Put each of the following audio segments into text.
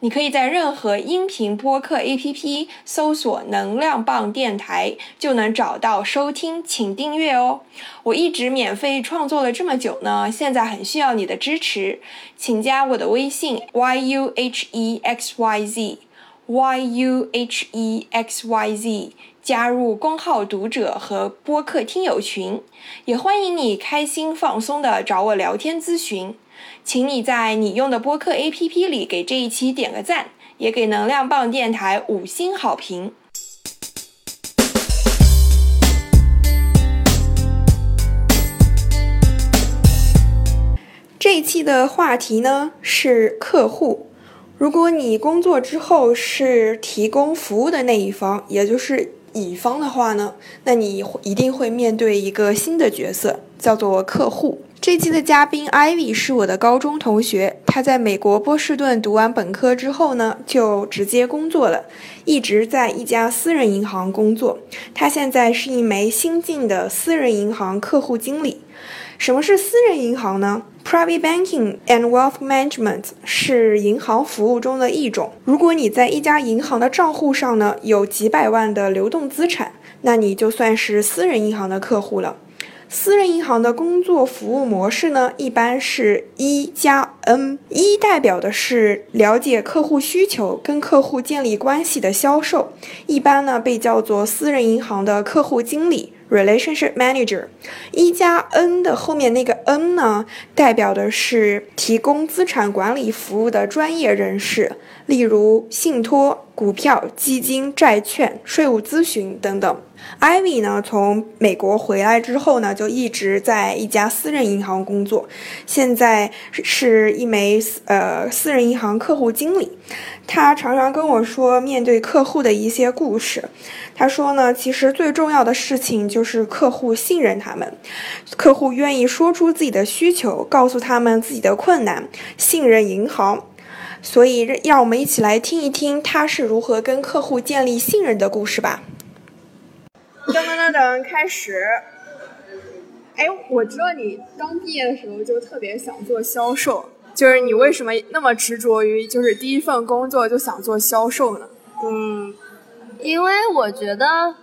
你可以在任何音频播客 APP 搜索“能量棒电台”，就能找到收听，请订阅哦。我一直免费创作了这么久呢，现在很需要你的支持，请加我的微信 yuhexyz，yuhexyz，加入公号读者和播客听友群，也欢迎你开心放松的找我聊天咨询。请你在你用的播客 APP 里给这一期点个赞，也给能量棒电台五星好评。这一期的话题呢是客户。如果你工作之后是提供服务的那一方，也就是乙方的话呢，那你一定会面对一个新的角色，叫做客户。这期的嘉宾 Ivy 是我的高中同学，他在美国波士顿读完本科之后呢，就直接工作了，一直在一家私人银行工作。他现在是一枚新晋的私人银行客户经理。什么是私人银行呢？Private banking and wealth management 是银行服务中的一种。如果你在一家银行的账户上呢有几百万的流动资产，那你就算是私人银行的客户了。私人银行的工作服务模式呢，一般是一加 N。一代表的是了解客户需求、跟客户建立关系的销售，一般呢被叫做私人银行的客户经理 （Relationship Manager）。一加 N 的后面那个 N 呢，代表的是提供资产管理服务的专业人士，例如信托、股票、基金、债券、税务咨询等等。Ivy 呢，从美国回来之后呢，就一直在一家私人银行工作，现在是一枚呃私人银行客户经理。他常常跟我说面对客户的一些故事。他说呢，其实最重要的事情就是客户信任他们，客户愿意说出自己的需求，告诉他们自己的困难，信任银行。所以，让我们一起来听一听他是如何跟客户建立信任的故事吧。噔噔噔噔，开始。哎，我知道你刚毕业的时候就特别想做销售，就是你为什么那么执着于就是第一份工作就想做销售呢？嗯，因为我觉得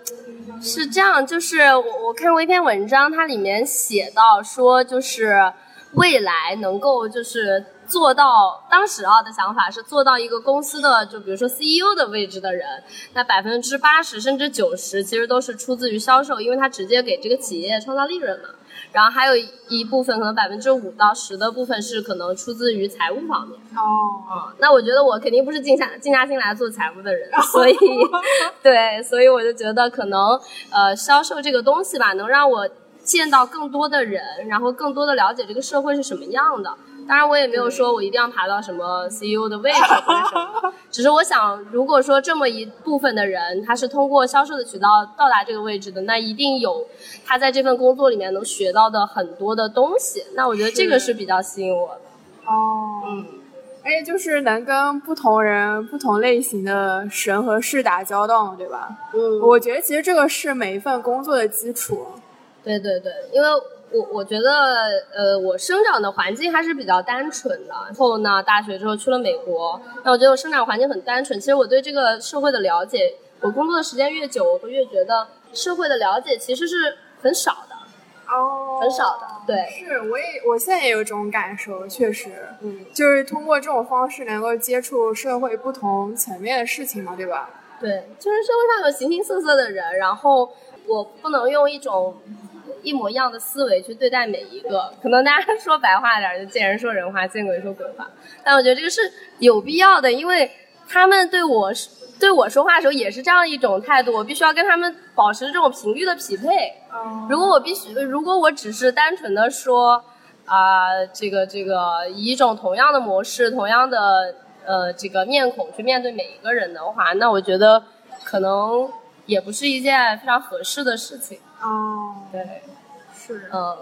是这样，就是我我看过一篇文章，它里面写到说，就是未来能够就是。做到当时啊的想法是做到一个公司的，就比如说 CEO 的位置的人，那百分之八十甚至九十其实都是出自于销售，因为他直接给这个企业创造利润嘛。然后还有一部分可能百分之五到十的部分是可能出自于财务方面。哦，那我觉得我肯定不是静下静下心来做财务的人，所以 对，所以我就觉得可能呃销售这个东西吧，能让我见到更多的人，然后更多的了解这个社会是什么样的。当然，我也没有说我一定要爬到什么 CEO 的位置或者什么，只是我想，如果说这么一部分的人，他是通过销售的渠道到达这个位置的，那一定有他在这份工作里面能学到的很多的东西。那我觉得这个是比较吸引我的。哦，嗯，而且就是能跟不同人、不同类型的神和事打交道，对吧？嗯，我觉得其实这个是每一份工作的基础。对对对，因为。我我觉得，呃，我生长的环境还是比较单纯的。然后呢，大学之后去了美国，那我觉得我生长环境很单纯。其实我对这个社会的了解，我工作的时间越久，我会越觉得社会的了解其实是很少的。哦，很少的，对。是，我也我现在也有这种感受，确实，嗯，就是通过这种方式能够接触社会不同层面的事情嘛，对吧？对，就是社会上有形形色色的人，然后我不能用一种。一模一样的思维去对待每一个，可能大家说白话点就见人说人话，见鬼说鬼话。但我觉得这个是有必要的，因为他们对我对我说话的时候也是这样一种态度，我必须要跟他们保持这种频率的匹配。如果我必须，如果我只是单纯的说啊，这个这个以一种同样的模式、同样的呃这个面孔去面对每一个人的话，那我觉得可能也不是一件非常合适的事情。哦，对。是，嗯，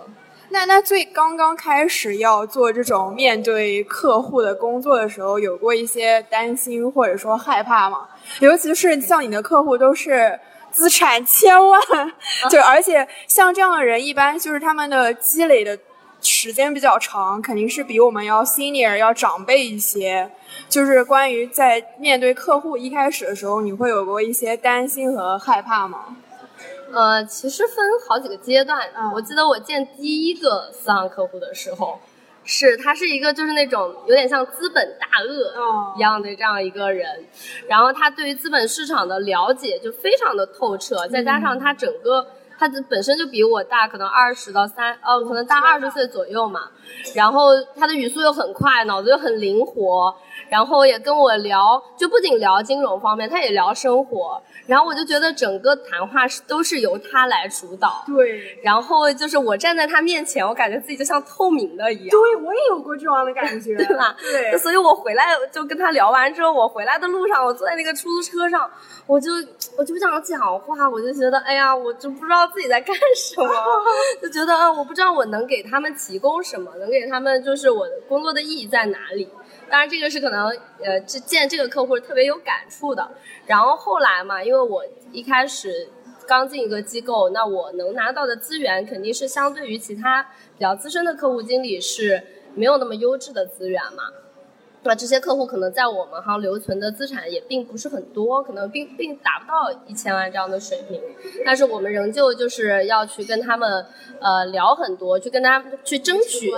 那那最刚刚开始要做这种面对客户的工作的时候，有过一些担心或者说害怕吗？尤其是像你的客户都是资产千万，就而且像这样的人，一般就是他们的积累的时间比较长，肯定是比我们要 senior 要长辈一些。就是关于在面对客户一开始的时候，你会有过一些担心和害怕吗？呃，其实分好几个阶段。我记得我见第一个私行客户的时候，是他是一个就是那种有点像资本大鳄一样的这样一个人，然后他对于资本市场的了解就非常的透彻，再加上他整个他的本身就比我大，可能二十到三哦，可能大二十岁左右嘛，然后他的语速又很快，脑子又很灵活。然后也跟我聊，就不仅聊金融方面，他也聊生活。然后我就觉得整个谈话是都是由他来主导。对。然后就是我站在他面前，我感觉自己就像透明的一样。对，我也有过这样的感觉，对吧？对。所以我回来就跟他聊完之后，我回来的路上，我坐在那个出租车上，我就我就不想讲话，我就觉得哎呀，我就不知道自己在干什么，就觉得啊，我不知道我能给他们提供什么，能给他们就是我的工作的意义在哪里。当然，这个是可能，呃，这见这个客户特别有感触的。然后后来嘛，因为我一开始刚进一个机构，那我能拿到的资源肯定是相对于其他比较资深的客户经理是没有那么优质的资源嘛。那这些客户可能在我们行留存的资产也并不是很多，可能并并达不到一千万这样的水平。但是我们仍旧就是要去跟他们，呃，聊很多，去跟他们去争取。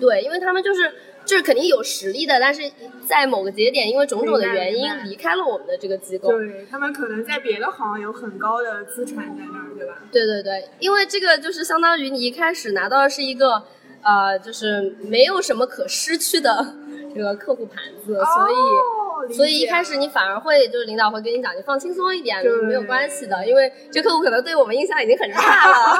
对，因为他们就是。就是肯定有实力的，但是在某个节点，因为种种的原因离开了我们的这个机构。对他们可能在别的行有很高的资产在那儿，对吧？对对对，因为这个就是相当于你一开始拿到的是一个，呃，就是没有什么可失去的这个客户盘子，所以。所以一开始你反而会就是领导会跟你讲，你放轻松一点，没有关系的，因为这客户可能对我们印象已经很差了，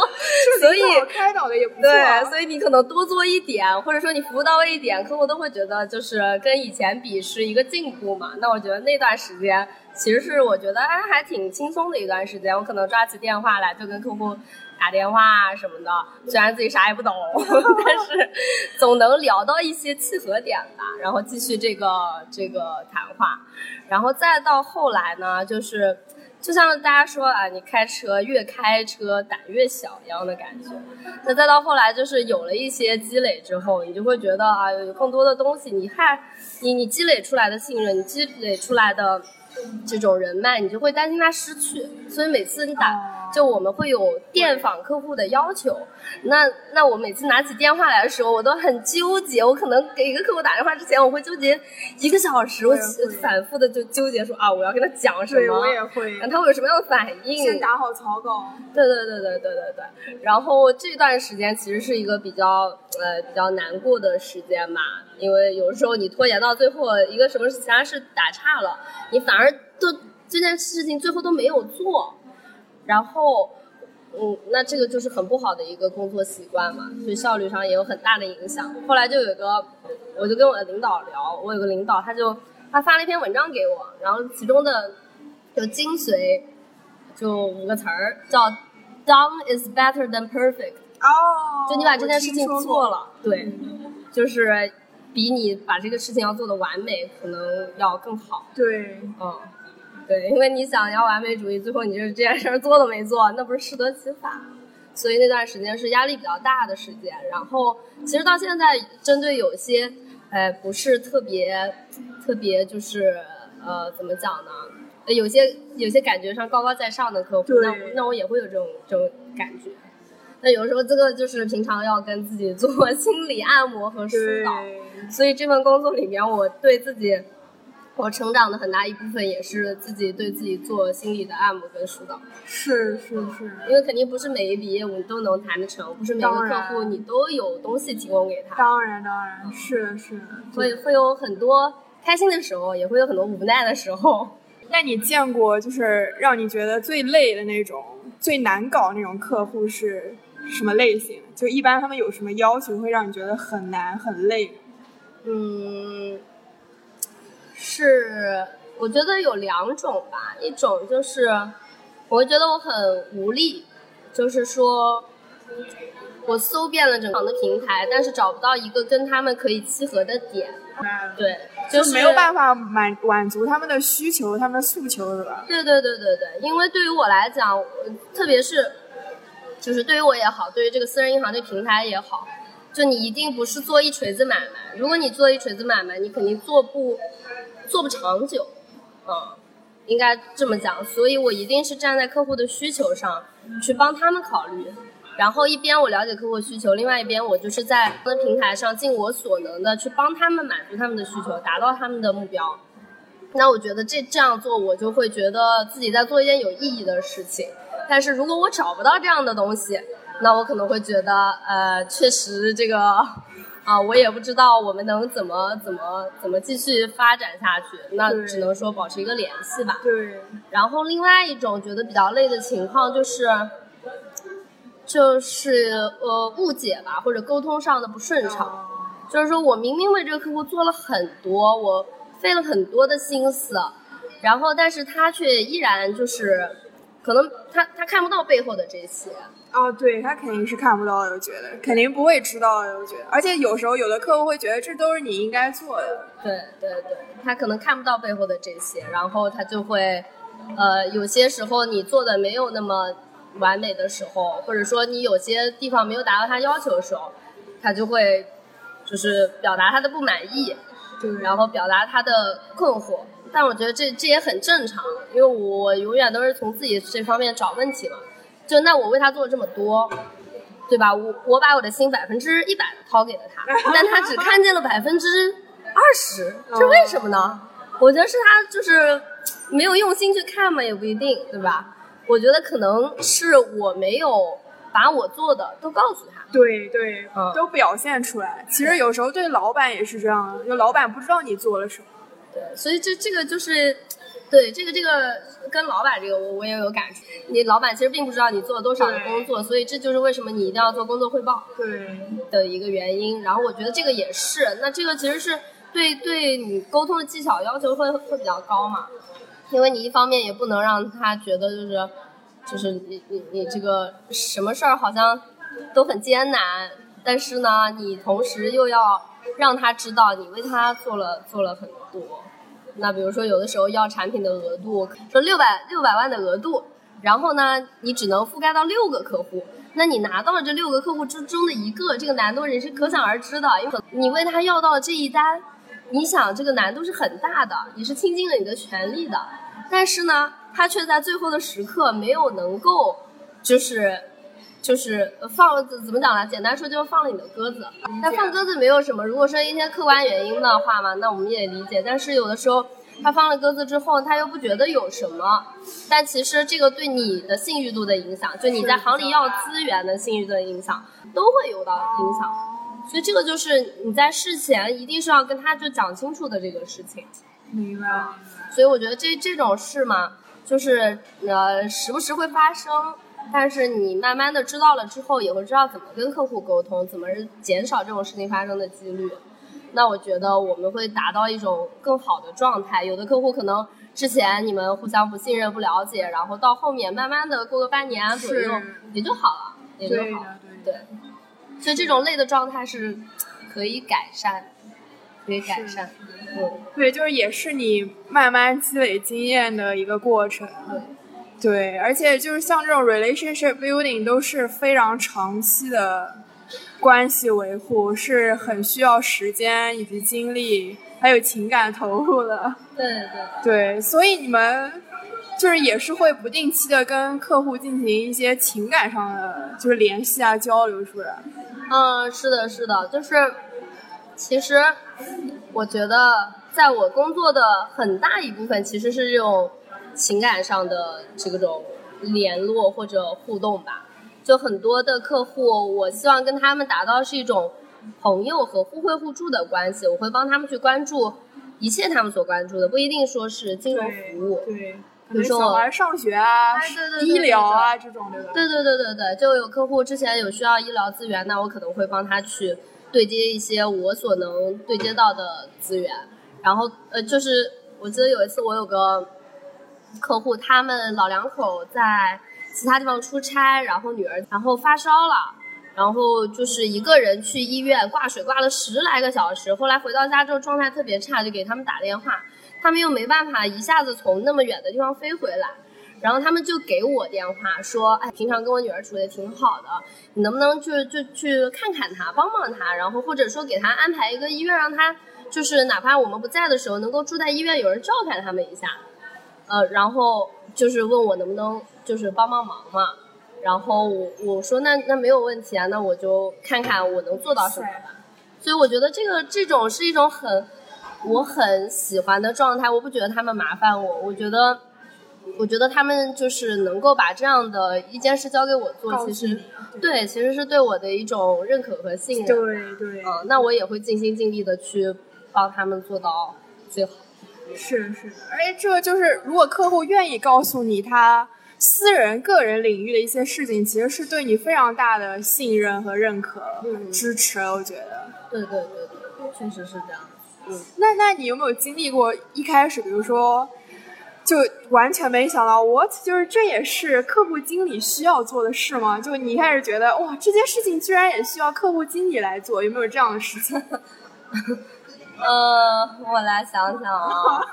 所以开导的也不错。对，所以你可能多做一点，或者说你服务到位一点，客户都会觉得就是跟以前比是一个进步嘛。那我觉得那段时间其实是我觉得哎还挺轻松的一段时间，我可能抓起电话来就跟客户。打电话什么的，虽然自己啥也不懂，但是总能聊到一些契合点吧，然后继续这个这个谈话，然后再到后来呢，就是就像大家说啊，你开车越开车胆越小一样的感觉。那再到后来，就是有了一些积累之后，你就会觉得啊，有更多的东西，你还你你积累出来的信任，你积累出来的这种人脉，你就会担心他失去，所以每次你打。就我们会有电访客户的要求，那那我每次拿起电话来的时候，我都很纠结。我可能给一个客户打电话之前，我会纠结一个小时，我反复的就纠结说啊，我要跟他讲什么，我也会，他会有什么样的反应？先打好草稿。对对对对对对对。然后这段时间其实是一个比较呃比较难过的时间吧，因为有时候你拖延到最后，一个什么其他事打岔了，你反而都这件事情最后都没有做。然后，嗯，那这个就是很不好的一个工作习惯嘛，对效率上也有很大的影响。后来就有个，我就跟我的领导聊，我有个领导，他就他发了一篇文章给我，然后其中的就精髓就五个词儿，叫 “done is better than perfect”。哦，就你把这件事情做了，对，就是比你把这个事情要做的完美可能要更好。对，嗯。对，因为你想要完美主义，最后你就是这件事儿做都没做，那不是适得其反。所以那段时间是压力比较大的时间。然后其实到现在，针对有些，呃，不是特别特别就是呃，怎么讲呢？有些有些感觉上高高在上的客户，那我那我也会有这种这种感觉。那有时候这个就是平常要跟自己做心理按摩和疏导。所以这份工作里面，我对自己。我成长的很大一部分也是自己对自己做心理的按摩跟疏导。是是是，因为肯定不是每一笔业务你都能谈得成，不是每个客户你都有东西提供给他。当然当然，是是，所以会有很多开心的时候，也会有很多无奈的时候。那你见过就是让你觉得最累的那种、最难搞那种客户是什么类型？就一般他们有什么要求会让你觉得很难很累？嗯。是，我觉得有两种吧，一种就是，我会觉得我很无力，就是说，我搜遍了整个的平台，但是找不到一个跟他们可以契合的点。对，就是没有办法满满足他们的需求，他们的诉求，是吧？对对对对对，因为对于我来讲，特别是就是对于我也好，对于这个私人银行这个平台也好，就你一定不是做一锤子买卖。如果你做一锤子买卖，你肯定做不做不长久，嗯，应该这么讲。所以我一定是站在客户的需求上去帮他们考虑。然后一边我了解客户需求，另外一边我就是在平台上尽我所能的去帮他们满足他们的需求，达到他们的目标。那我觉得这这样做，我就会觉得自己在做一件有意义的事情。但是如果我找不到这样的东西，那我可能会觉得，呃，确实这个啊，我也不知道我们能怎么怎么怎么继续发展下去。那只能说保持一个联系吧。对。然后另外一种觉得比较累的情况就是。就是呃误解吧，或者沟通上的不顺畅。就是说我明明为这个客户做了很多，我费了很多的心思，然后但是他却依然就是，可能他他看不到背后的这些。哦，对他肯定是看不到的，我觉得肯定不会知道的，我觉得。而且有时候有的客户会觉得这都是你应该做的。对对对，他可能看不到背后的这些，然后他就会，呃，有些时候你做的没有那么。完美的时候，或者说你有些地方没有达到他要求的时候，他就会就是表达他的不满意，对，然后表达他的困惑。但我觉得这这也很正常，因为我永远都是从自己这方面找问题嘛。就那我为他做了这么多，对吧？我我把我的心百分之一百的掏给了他，但他只看见了百分之二十，这为什么呢？我觉得是他就是没有用心去看嘛，也不一定，对吧？我觉得可能是我没有把我做的都告诉他，对对，都表现出来。其实有时候对老板也是这样，就老板不知道你做了什么。对，所以这这个就是，对这个这个跟老板这个我我也有感触。你老板其实并不知道你做了多少的工作，所以这就是为什么你一定要做工作汇报，对的一个原因。然后我觉得这个也是，那这个其实是对对你沟通的技巧要求会会比较高嘛。因为你一方面也不能让他觉得就是，就是你你你这个什么事儿好像都很艰难，但是呢，你同时又要让他知道你为他做了做了很多。那比如说有的时候要产品的额度，说六百六百万的额度，然后呢，你只能覆盖到六个客户，那你拿到了这六个客户之中的一个，这个难度也是可想而知的，因为你为他要到了这一单。你想这个难度是很大的，你是倾尽了你的全力的，但是呢，他却在最后的时刻没有能够，就是，就是放怎么讲呢？简单说就是放了你的鸽子。但放鸽子没有什么，如果说一些客观原因的话嘛，那我们也理解。但是有的时候他放了鸽子之后，他又不觉得有什么，但其实这个对你的信誉度的影响，就你在行里要资源的信誉度的影响，都会有到影响。所以这个就是你在事前一定是要跟他就讲清楚的这个事情，明白。所以我觉得这这种事嘛，就是呃时不时会发生，但是你慢慢的知道了之后，也会知道怎么跟客户沟通，怎么减少这种事情发生的几率。那我觉得我们会达到一种更好的状态。有的客户可能之前你们互相不信任、不了解，然后到后面慢慢的过个半年左右也就好了，也就好了，对。所以这种累的状态是可以改善，可以改善。嗯，对，就是也是你慢慢积累经验的一个过程。对，对，而且就是像这种 relationship building 都是非常长期的关系维护，是很需要时间以及精力，还有情感投入的。对对对，所以你们就是也是会不定期的跟客户进行一些情感上的就是联系啊交流，是不是？嗯，是的，是的，就是，其实我觉得，在我工作的很大一部分，其实是这种情感上的这种联络或者互动吧。就很多的客户，我希望跟他们达到是一种朋友和互惠互助的关系。我会帮他们去关注一切他们所关注的，不一定说是金融服务。对。比如说小孩上学啊，医疗啊这种对吧。对对对对对，就有客户之前有需要医疗资源，那我可能会帮他去对接一些我所能对接到的资源。然后呃，就是我记得有一次我有个客户，他们老两口在其他地方出差，然后女儿然后发烧了，然后就是一个人去医院挂水挂了十来个小时，后来回到家之后状态特别差，就给他们打电话，他们又没办法一下子从那么远的地方飞回来，然后他们就给我电话说，哎，平常跟我女儿处的挺好的，你能不能就就去看看她，帮帮她，然后或者说给她安排一个医院，让她就是哪怕我们不在的时候，能够住在医院，有人照看他们一下，呃，然后就是问我能不能就是帮帮忙嘛。然后我我说那那没有问题啊，那我就看看我能做到什么吧。所以我觉得这个这种是一种很我很喜欢的状态，我不觉得他们麻烦我，我觉得我觉得他们就是能够把这样的一件事交给我做，其实对其实是对我的一种认可和信任。对对，嗯，那我也会尽心尽力的去帮他们做到最好。是是，而且这个就是如果客户愿意告诉你他。私人、个人领域的一些事情，其实是对你非常大的信任和认可、支持。我觉得，对对对对，确实是这样。嗯，那那你有没有经历过一开始，比如说，就完全没想到，what，就是这也是客户经理需要做的事吗？就你一开始觉得，哇，这件事情居然也需要客户经理来做，有没有这样的事情？呃，我来想想啊。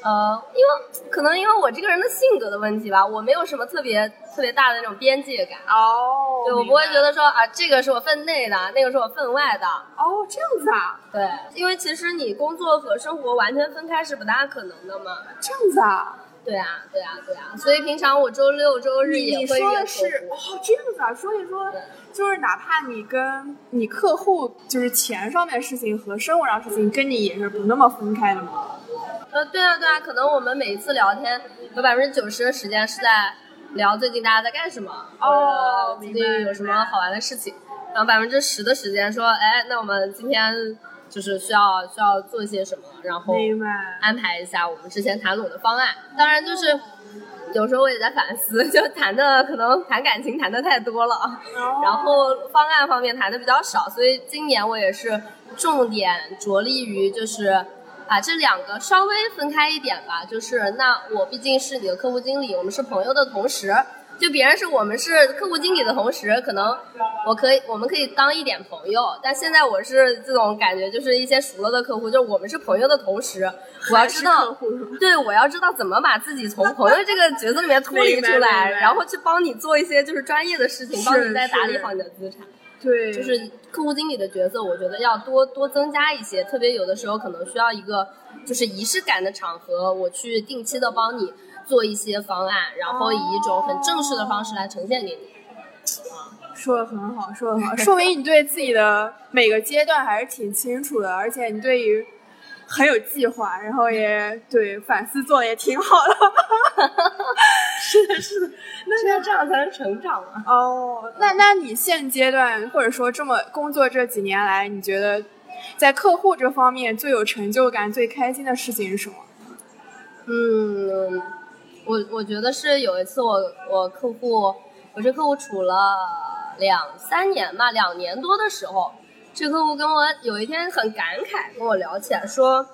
呃，因为可能因为我这个人的性格的问题吧，我没有什么特别特别大的那种边界感哦，对我不会觉得说啊，这个是我分内的，那个是我分外的哦，这样子啊？对，因为其实你工作和生活完全分开是不大可能的嘛。这样子啊？对啊，对啊，对啊，所以平常我周六周日也会约是哦，这样子啊？所以说，就是哪怕你跟你客户就是钱上面的事情和生活上事情跟你也是不那么分开的嘛？呃，对啊，对啊，可能我们每一次聊天有百分之九十的时间是在聊最近大家在干什么，哦，最近有什么好玩的事情，然后百分之十的时间说，哎，那我们今天就是需要需要做些什么，然后安排一下我们之前谈拢的方案。当然就是有时候我也在反思，就谈的可能谈感情谈的太多了，然后方案方面谈的比较少，所以今年我也是重点着力于就是。把这两个稍微分开一点吧，就是那我毕竟是你的客户经理，我们是朋友的同时，就别人是我们是客户经理的同时，可能我可以我们可以当一点朋友，但现在我是这种感觉，就是一些熟了的客户，就是我们是朋友的同时，我要知道，对，我要知道怎么把自己从朋友这个角色里面脱离出来，然后去帮你做一些就是专业的事情，帮你再打理好你的资产。对，就是客户经理的角色，我觉得要多多增加一些，特别有的时候可能需要一个就是仪式感的场合，我去定期的帮你做一些方案，然后以一种很正式的方式来呈现给你。说的很好，说的很好，说明你对自己的每个阶段还是挺清楚的，而且你对于。很有计划，然后也对反思做的也挺好的，是的，是的，那要这样才能成长嘛。哦，那那你现阶段或者说这么工作这几年来，你觉得在客户这方面最有成就感、最开心的事情是什么？嗯，我我觉得是有一次我我客户，我这客户处了两三年吧，两年多的时候。这客户跟我有一天很感慨，跟我聊起来说，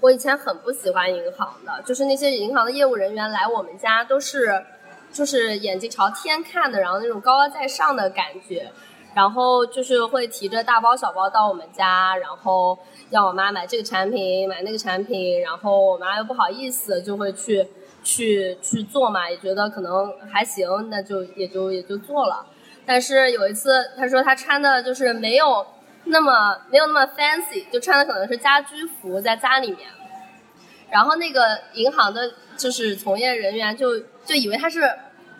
我以前很不喜欢银行的，就是那些银行的业务人员来我们家都是，就是眼睛朝天看的，然后那种高高在上的感觉，然后就是会提着大包小包到我们家，然后要我妈买这个产品买那个产品，然后我妈又不好意思，就会去去去做嘛，也觉得可能还行，那就也就也就做了。但是有一次，他说他穿的就是没有那么没有那么 fancy，就穿的可能是家居服在家里面。然后那个银行的就是从业人员就就以为他是。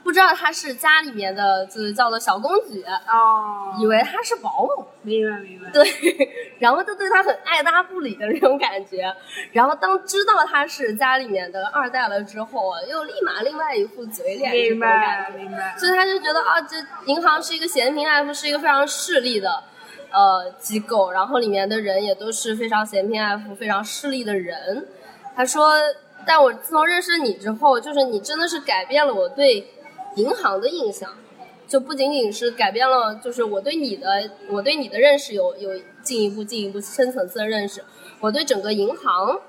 不知道他是家里面的，就是叫做小公举哦，以为他是保姆，明白明白。对，然后就对他很爱搭不理的那种感觉。然后当知道他是家里面的二代了之后，又立马另外一副嘴脸，明白明白。所以他就觉得啊，这银行是一个嫌贫爱富，是一个非常势利的呃机构，然后里面的人也都是非常嫌贫爱富、非常势利的人。他说，但我自从认识你之后，就是你真的是改变了我对。银行的印象，就不仅仅是改变了，就是我对你的，我对你的认识有有进一步、进一步深层次的认识。我对整个银行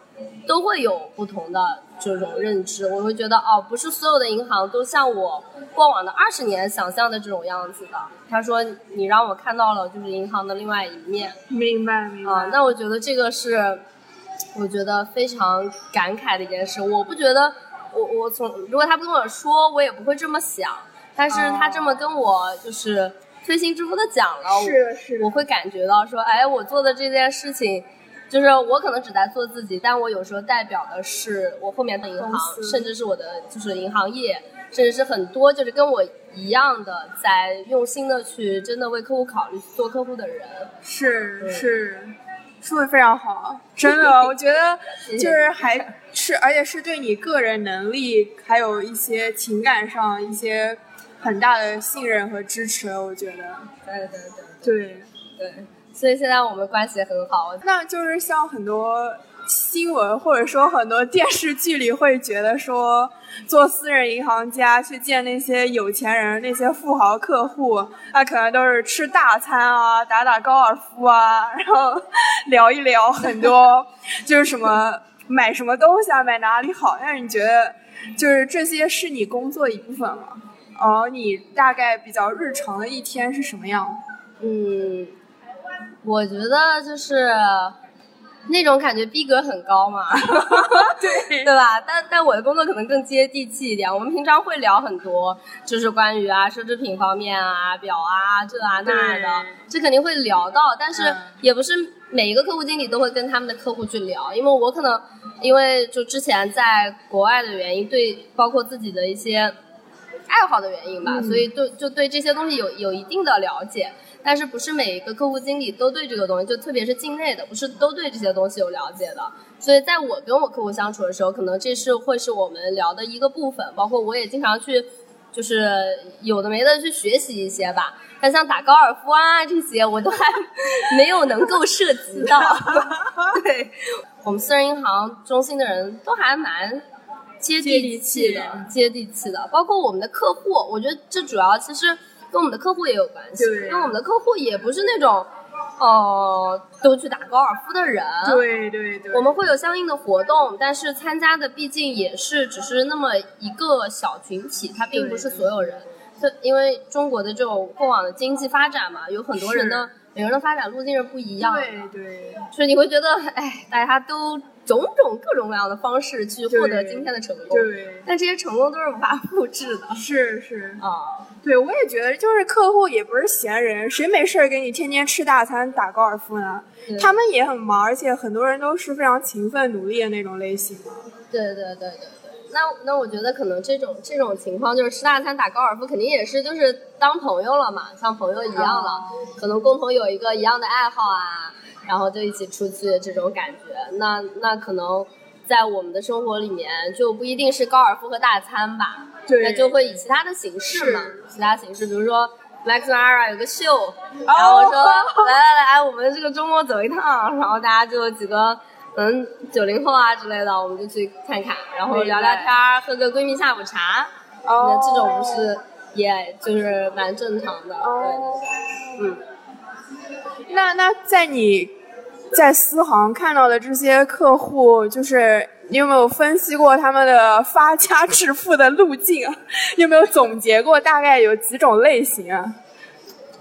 都会有不同的这种认知。我会觉得哦，不是所有的银行都像我过往的二十年想象的这种样子的。他说你让我看到了就是银行的另外一面。明白明白。啊，那我觉得这个是我觉得非常感慨的一件事。我不觉得我我从如果他不跟我说，我也不会这么想。但是他这么跟我就是推心置腹的讲了，是是我会感觉到说，哎，我做的这件事情，就是我可能只在做自己，但我有时候代表的是我后面的银行甚至是我的就是银行业，甚至是很多就是跟我一样的在用心的去真的为客户考虑做客户的人。是是，说的非常好，真的，我觉得就是还是而且是对你个人能力还有一些情感上一些很大的信任和支持，我觉得对对对对。对，所以现在我们关系很好。那就是像很多新闻或者说很多电视剧里会觉得说，做私人银行家去见那些有钱人、那些富豪客户，那可能都是吃大餐啊、打打高尔夫啊，然后聊一聊很多，就是什么买什么东西啊、买哪里好。但是你觉得，就是这些是你工作一部分吗？哦，你大概比较日常的一天是什么样？嗯，我觉得就是那种感觉逼格很高嘛，对对吧？但但我的工作可能更接地气一点。我们平常会聊很多，就是关于啊奢侈品方面啊、表啊这啊那的，这肯定会聊到。但是嗯也不是每一个客户经理都会跟他们的客户去聊，因为我可能因为就之前在国外的原因，对包括自己的一些爱好的原因吧，嗯所以对就对这些东西有有一定的了解。但是不是每一个客户经理都对这个东西，就特别是境内的，不是都对这些东西有了解的。所以在我跟我客户相处的时候，可能这是会是我们聊的一个部分，包括我也经常去，就是有的没的去学习一些吧。但像打高尔夫啊这些，我都还没有能够涉及到。对，我们私人银行中心的人都还蛮接地气的，接地气的，包括我们的客户，我觉得这主要其实跟我们的客户也有关系，对因为我们的客户也不是那种，呃，都去打高尔夫的人，对对对，我们会有相应的活动，但是参加的毕竟也是只是那么一个小群体，它并不是所有人。这因为中国的这种过往的经济发展嘛，有很多人的，每个人的发展路径是不一样的，对对。所以你会觉得，哎，大家都种种各种各样的方式去获得今天的成功，对，但这些成功都是无法复制的是是，啊。对我也觉得，就是客户也不是闲人，谁没事儿给你天天吃大餐打高尔夫呢？他们也很忙，而且很多人都是非常勤奋努力的那种类型嘛。对对对对对。那那我觉得可能这种这种情况就是吃大餐打高尔夫，肯定也是就是当朋友了嘛，像朋友一样了，可能共同有一个一样的爱好啊，然后就一起出去这种感觉。那那可能在我们的生活里面就不一定是高尔夫和大餐吧，对那就会以其他的形式嘛，其他形式，比如说 Max Mara 有个秀，然后我说、来来来，我们这个周末走一趟，然后大家就几个。嗯，九零后啊之类的，我们就去看看，然后聊聊天儿，喝个闺蜜下午茶。哦那这种不是，也就是蛮正常的。哦对对对，嗯。那那在你在私行看到的这些客户，就是你有没有分析过他们的发家致富的路径啊？有没有总结过大概有几种类型啊？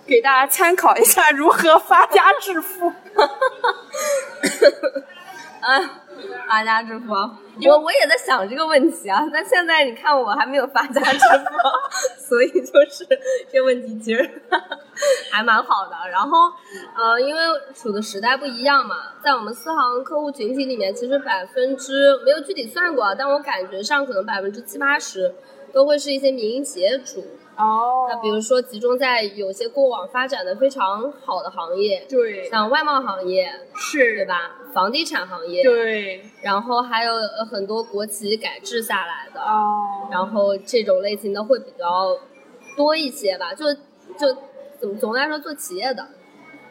给大家参考一下如何发家致富。啊，发家致富，我我也在想这个问题啊。但现在你看我还没有发家致富，所以就是这问题其实还蛮好的。然后呃，因为处的时代不一样嘛，在我们四行客户群体里面，其实百分之没有具体算过，但我感觉上可能百分之七八十都会是一些民营企业主。哦那比如说集中在有些过往发展的非常好的行业，对，像外贸行业，是，对？吧？房地产行业，对，然后还有呃很多国企改制下来的，哦，然后这种类型的会比较多一些吧。就就怎么总的来说，做企业的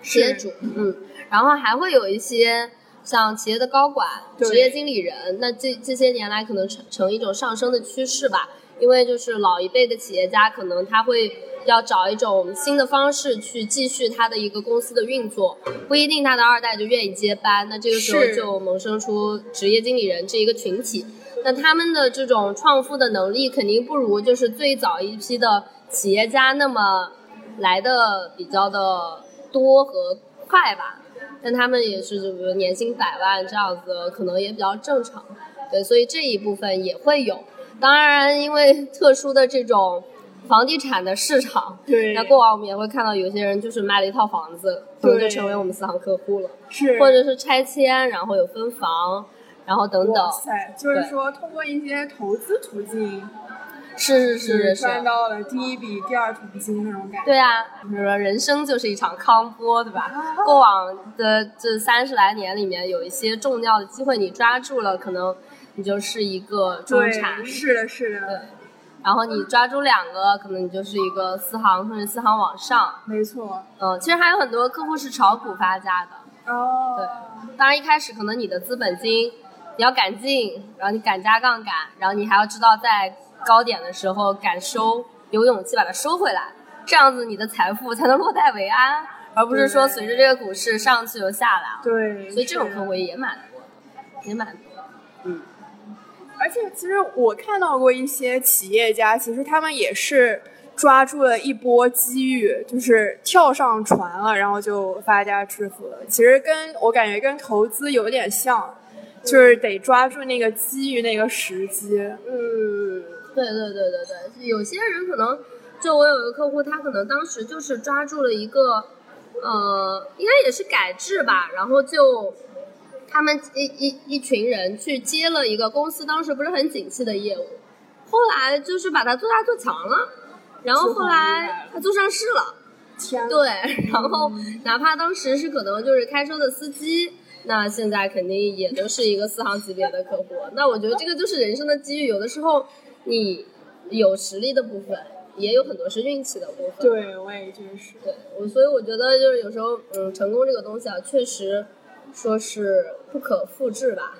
企业主，嗯，然后还会有一些像企业的高管、职业经理人，那这这些年来可能成成一种上升的趋势吧。因为就是老一辈的企业家，可能他会要找一种新的方式去继续他的一个公司的运作，不一定他的二代就愿意接班。那这个时候就萌生出职业经理人这一个群体。那他们的这种创富的能力肯定不如就是最早一批的企业家那么来的比较的多和快吧。但他们也是就比如年薪百万这样子，可能也比较正常。对，所以这一部分也会有。当然，因为特殊的这种房地产的市场，对，那过往我们也会看到有些人就是卖了一套房子，可能就成为我们私行客户了，是，或者是拆迁，然后有分房，然后等等。哇塞，就是说通过一些投资途径，是是是是，赚到了第一笔、第二桶金那种感觉。对啊，比如说人生就是一场康波，对吧？过往的这三十来年里面，有一些重要的机会你抓住了，可能。你就是一个中产，是的，是的。对，然后你抓住两个，可能你就是一个四行甚至四行往上。没错。嗯，其实还有很多客户是炒股发家的。哦。对，当然一开始可能你的资本金你要敢进，然后你敢加杠杆，然后你还要知道在高点的时候敢收，有勇气把它收回来，这样子你的财富才能落袋为安，而不是说随着这个股市上去又下来。对。所以这种客户也蛮多，也蛮多。嗯。而且，其实我看到过一些企业家，其实他们也是抓住了一波机遇，就是跳上船了，然后就发家致富了。其实跟我感觉跟投资有点像，就是得抓住那个机遇、那个时机。嗯，对对对对对，有些人可能，就我有一个客户，他可能当时就是抓住了一个，呃，应该也是改制吧，然后就。他们一一一群人去接了一个公司当时不是很景气的业务，后来就是把它做大做强了，然后后来他做上市了，对，然后哪怕当时是可能就是开车的司机，那现在肯定也都是一个四行级别的客户。那我觉得这个就是人生的机遇，有的时候你有实力的部分，也有很多是运气的部分。对，我也觉得是。对，我所以我觉得就是有时候，嗯，成功这个东西啊，确实。说是不可复制吧，